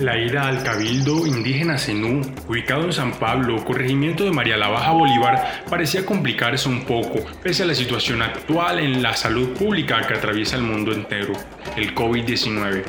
La ida al Cabildo Indígena Zenú, ubicado en San Pablo, corregimiento de María la Baja Bolívar, parecía complicarse un poco, pese a la situación actual en la salud pública que atraviesa el mundo entero, el COVID-19.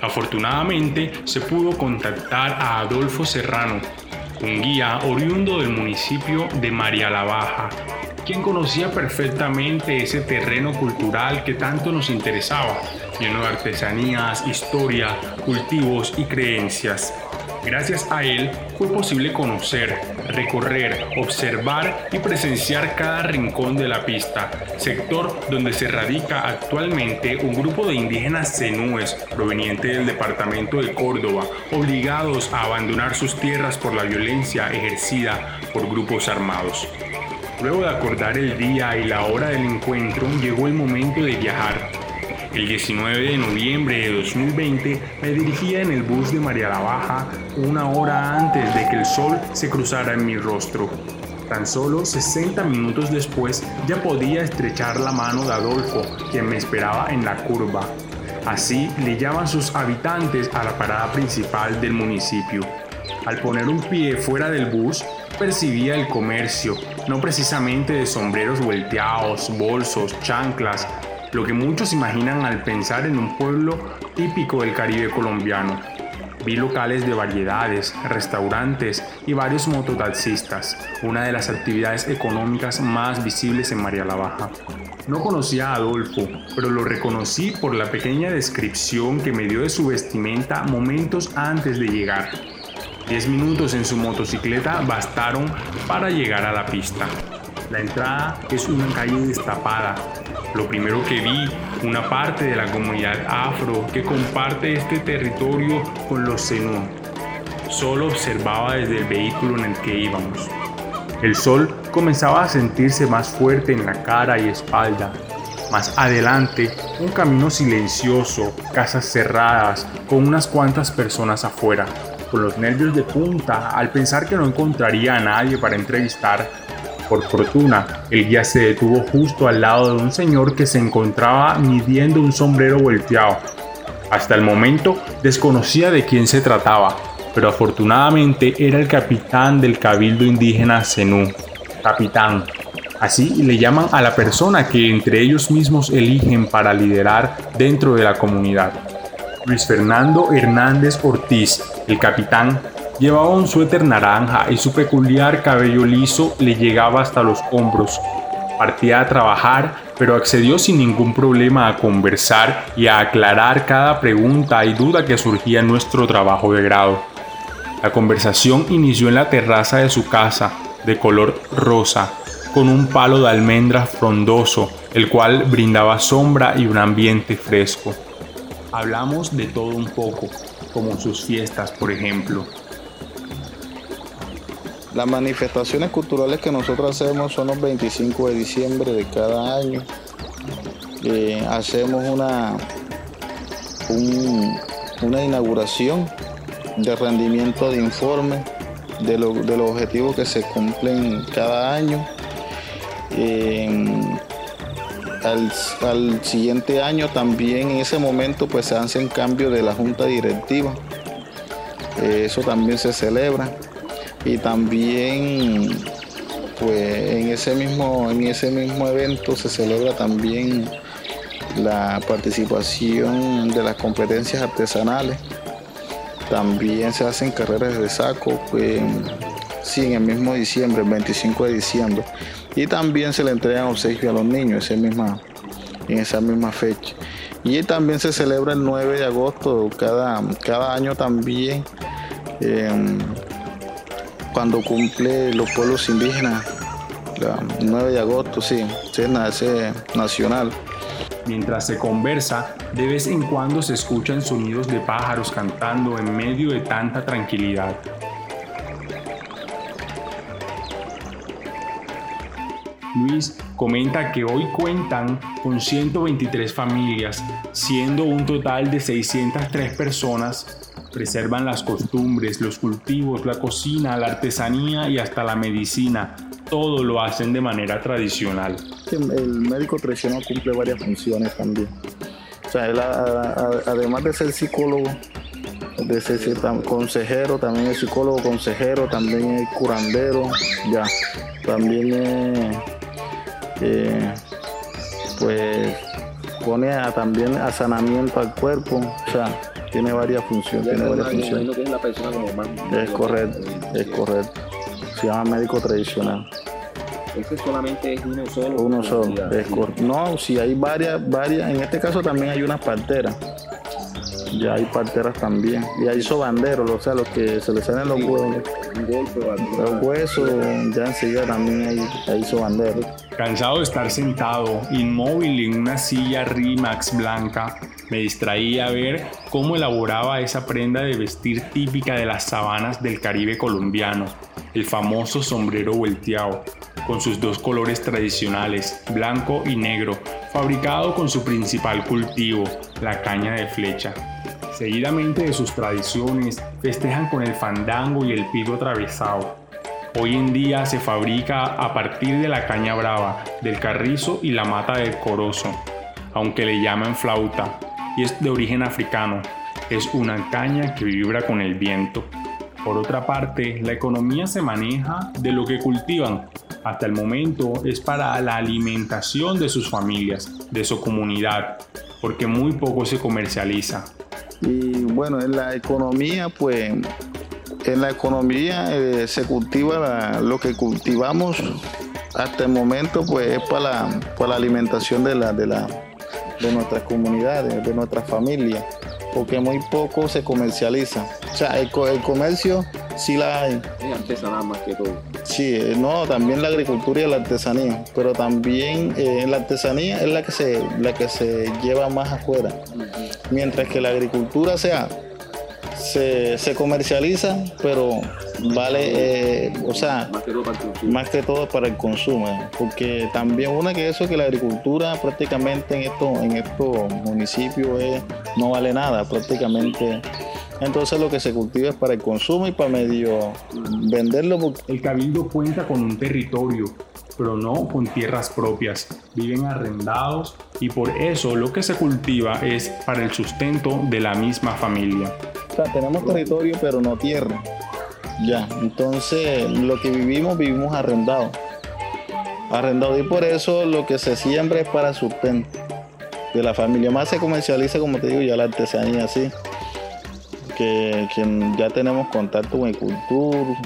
Afortunadamente, se pudo contactar a Adolfo Serrano, un guía oriundo del municipio de María la Baja, quien conocía perfectamente ese terreno cultural que tanto nos interesaba, lleno de artesanías, historia, cultivos y creencias. Gracias a él fue posible conocer, recorrer, observar y presenciar cada rincón de la pista, sector donde se radica actualmente un grupo de indígenas zenúes provenientes del departamento de Córdoba, obligados a abandonar sus tierras por la violencia ejercida por grupos armados. Luego de acordar el día y la hora del encuentro, llegó el momento de viajar. El 19 de noviembre de 2020 me dirigía en el bus de María la Baja una hora antes de que el sol se cruzara en mi rostro. Tan solo 60 minutos después ya podía estrechar la mano de Adolfo, quien me esperaba en la curva. Así le llaman sus habitantes a la parada principal del municipio. Al poner un pie fuera del bus, percibía el comercio, no precisamente de sombreros volteados, bolsos, chanclas, lo que muchos imaginan al pensar en un pueblo típico del Caribe colombiano. Vi locales de variedades, restaurantes y varios mototaxistas, una de las actividades económicas más visibles en María la Baja. No conocía a Adolfo, pero lo reconocí por la pequeña descripción que me dio de su vestimenta momentos antes de llegar. Diez minutos en su motocicleta bastaron para llegar a la pista. La entrada es una calle destapada. Lo primero que vi, una parte de la comunidad afro que comparte este territorio con los Zenú. Solo observaba desde el vehículo en el que íbamos. El sol comenzaba a sentirse más fuerte en la cara y espalda. Más adelante, un camino silencioso, casas cerradas, con unas cuantas personas afuera con los nervios de punta al pensar que no encontraría a nadie para entrevistar. Por fortuna, el guía se detuvo justo al lado de un señor que se encontraba midiendo un sombrero volteado. Hasta el momento desconocía de quién se trataba, pero afortunadamente era el capitán del cabildo indígena Zenú. Capitán. Así le llaman a la persona que entre ellos mismos eligen para liderar dentro de la comunidad. Luis Fernando Hernández Ortiz, el capitán, llevaba un suéter naranja y su peculiar cabello liso le llegaba hasta los hombros. Partía a trabajar, pero accedió sin ningún problema a conversar y a aclarar cada pregunta y duda que surgía en nuestro trabajo de grado. La conversación inició en la terraza de su casa, de color rosa, con un palo de almendra frondoso, el cual brindaba sombra y un ambiente fresco. Hablamos de todo un poco, como sus fiestas, por ejemplo. Las manifestaciones culturales que nosotros hacemos son los 25 de diciembre de cada año. Eh, hacemos una, una inauguración de rendimiento de informe de, los objetivos que se cumplen cada año. Eh, al, siguiente año también en ese momento pues se hacen cambios de la junta directiva. Eh, eso también se celebra. Y también pues en ese mismo, en ese mismo evento se celebra también la participación de las competencias artesanales. También se hacen carreras de saco, pues, sí, en el mismo diciembre, el 25 de diciembre y también se le entregan obsequios a los niños misma, en esa misma fecha. Y también se celebra el 9 de agosto, cada, cada año también, em, cuando cumple los pueblos indígenas, el 9 de agosto, sí, es nacional. Mientras se conversa, de vez en cuando se escuchan sonidos de pájaros cantando en medio de tanta tranquilidad. Luis comenta que hoy cuentan con 123 familias, siendo un total de 603 personas. Preservan las costumbres, los cultivos, la cocina, la artesanía y hasta la medicina. Todo lo hacen de manera tradicional. El médico tradicional cumple varias funciones también. O sea, él, además de ser psicólogo, de ser consejero, también es psicólogo, consejero, también es curandero, ya, también eh, pues pone a, también a sanamiento al cuerpo, o sea, tiene varias funciones. Tiene varias funciones. es correcto, es correcto. Se llama médico tradicional. Ese solamente es uno solo. Uno solo. no, si hay varias, varias. En este caso también hay unas parteras. Ya hay parteras también. Y hay sobanderos, o sea, los que se les salen los huevos. Los huesos, ya enseguida también hay, hay sobanderos. Cansado de estar sentado, inmóvil en una silla Rimax blanca, me distraía a ver cómo elaboraba esa prenda de vestir típica de las sabanas del Caribe colombiano, el famoso sombrero volteado, con sus dos colores tradicionales, blanco y negro, fabricado con su principal cultivo, la caña de flecha. Seguidamente de sus tradiciones, festejan con el fandango y el pico atravesado. Hoy en día se fabrica a partir de la caña brava, del carrizo y la mata del corozo, aunque le llaman flauta, y es de origen africano. Es una caña que vibra con el viento. Por otra parte, la economía se maneja de lo que cultivan. Hasta el momento es para la alimentación de sus familias, de su comunidad, porque muy poco se comercializa. Y bueno, en la economía, pues, en la economía eh, se cultiva lo que cultivamos hasta el momento, pues, es para la, para la alimentación de la, de la, de nuestras comunidades, de nuestras familias, porque muy poco se comercializa. O sea, el, comercio sí la hay. Es artesanal más que todo. Sí, eh, no, también la agricultura y la artesanía, pero también eh, la artesanía es la que se, la que se lleva más afuera. Mientras que la agricultura sea se, comercializa, pero vale, eh, o sea, más que, todo para el consumo, porque también una que eso que la agricultura prácticamente en estos en estos municipios no vale nada, prácticamente. Entonces lo que se cultiva es para el consumo y para medio venderlo. El cabildo cuenta con un territorio, pero no con tierras propias. Viven arrendados y por eso lo que se cultiva es para el sustento de la misma familia. Sea, tenemos territorio pero no tierra. Ya, entonces lo que vivimos, vivimos arrendado. Arrendado y por eso lo que se siembra es para sustento de la familia. Más se comercializa, como te digo, ya la artesanía así. Que, ya tenemos contacto con el cultura,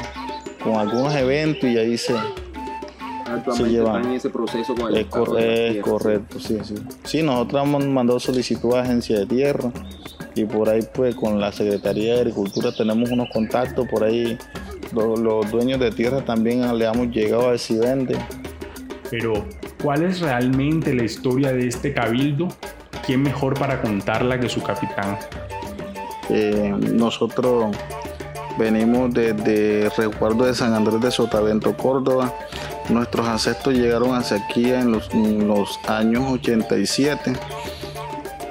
con algunos eventos y ahí se, se lleva. en ese proceso con el es, correcto, sí, sí. Sí, nosotros hemos mandado solicitud a agencia de tierra y por ahí pues con la Secretaría de Agricultura tenemos unos contactos, por ahí los, dueños de tierra también le hemos llegado a ver si venden. Pero, ¿cuál es realmente la historia de este cabildo? ¿Quién mejor para contarla que su capitán? Eh, nosotros venimos desde Resguardo de San Andrés de Sotavento, Córdoba. Nuestros ancestros llegaron hacia aquí en los, en los años 87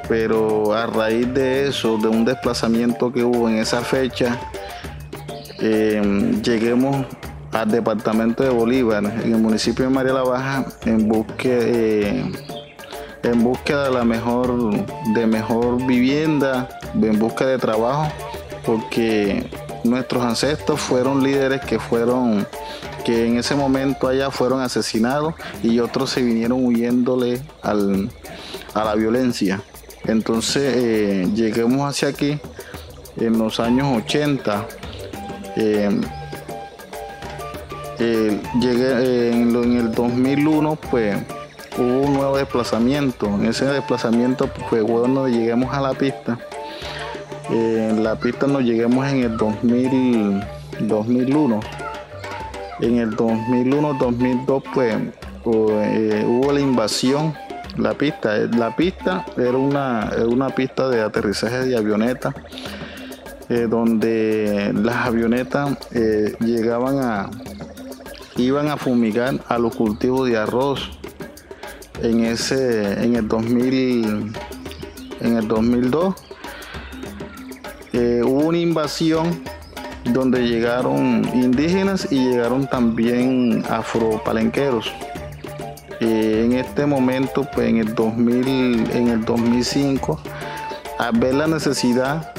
pero a raíz de eso, de un desplazamiento que hubo en esa fecha, em, lleguemos al departamento de Bolívar, en el municipio de María la Baja, en búsqueda, eh, en búsqueda de la mejor, de mejor vivienda, en busca de trabajo, porque nuestros ancestros fueron líderes que fueron que en ese momento allá fueron asesinados y otros se vinieron huyéndole a la violencia. Entonces eh, lleguemos hacia aquí en los años 80. Eh, eh, llegué en, el 2001 pues hubo un nuevo desplazamiento. En ese desplazamiento fue cuando lleguemos a la pista. en la pista nos lleguemos en el 2001. En el 2001-2002 pues hubo la invasión la pista. Eh, la pista era una, una pista de aterrizaje de avionetas, eh, donde las avionetas eh, llegaban a, iban a fumigar a los cultivos de arroz. En ese, en el 2000, en el 2002, hubo una invasión donde llegaron indígenas y llegaron también afropalenqueros en este momento, pues en el 2000, en el 2005, al ver la necesidad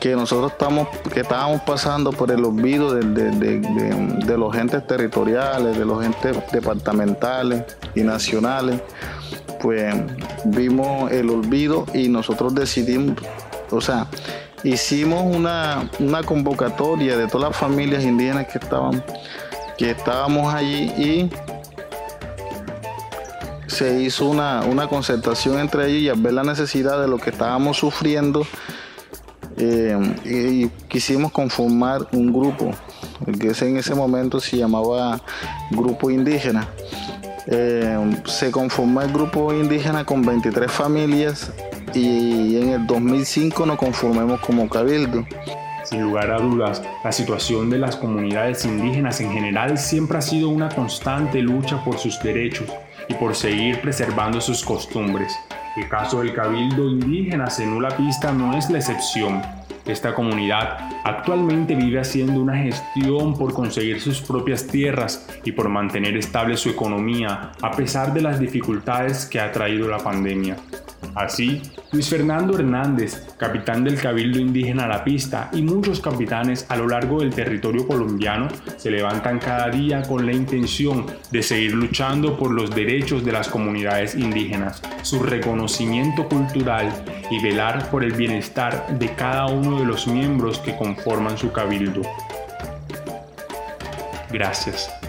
que nosotros estamos, que estábamos pasando por el olvido de, los entes territoriales, de los entes departamentales y nacionales, pues vimos el olvido y nosotros decidimos, o sea, hicimos una, convocatoria de todas las familias indígenas que estaban, que estábamos allí y se hizo una, una concertación entre ellos y al ver la necesidad de lo que estábamos sufriendo, eh, y quisimos conformar un grupo, que en ese momento se llamaba Grupo Indígena. Eh, se conformó el grupo indígena con 23 familias y en el 2005 nos conformamos como cabildo. Sin lugar a dudas, la situación de las comunidades indígenas en general siempre ha sido una constante lucha por sus derechos y por seguir preservando sus costumbres. El caso del cabildo indígena Zenú Pista no es la excepción. Esta comunidad actualmente vive haciendo una gestión por conseguir sus propias tierras y por mantener estable su economía a pesar de las dificultades que ha traído la pandemia. Así, Luis Fernando Hernández, capitán del Cabildo Indígena La Pista, y muchos capitanes a lo largo del territorio colombiano se levantan cada día con la intención de seguir luchando por los derechos de las comunidades indígenas, su reconocimiento cultural y velar por el bienestar de cada uno de los miembros que conforman su cabildo. Gracias.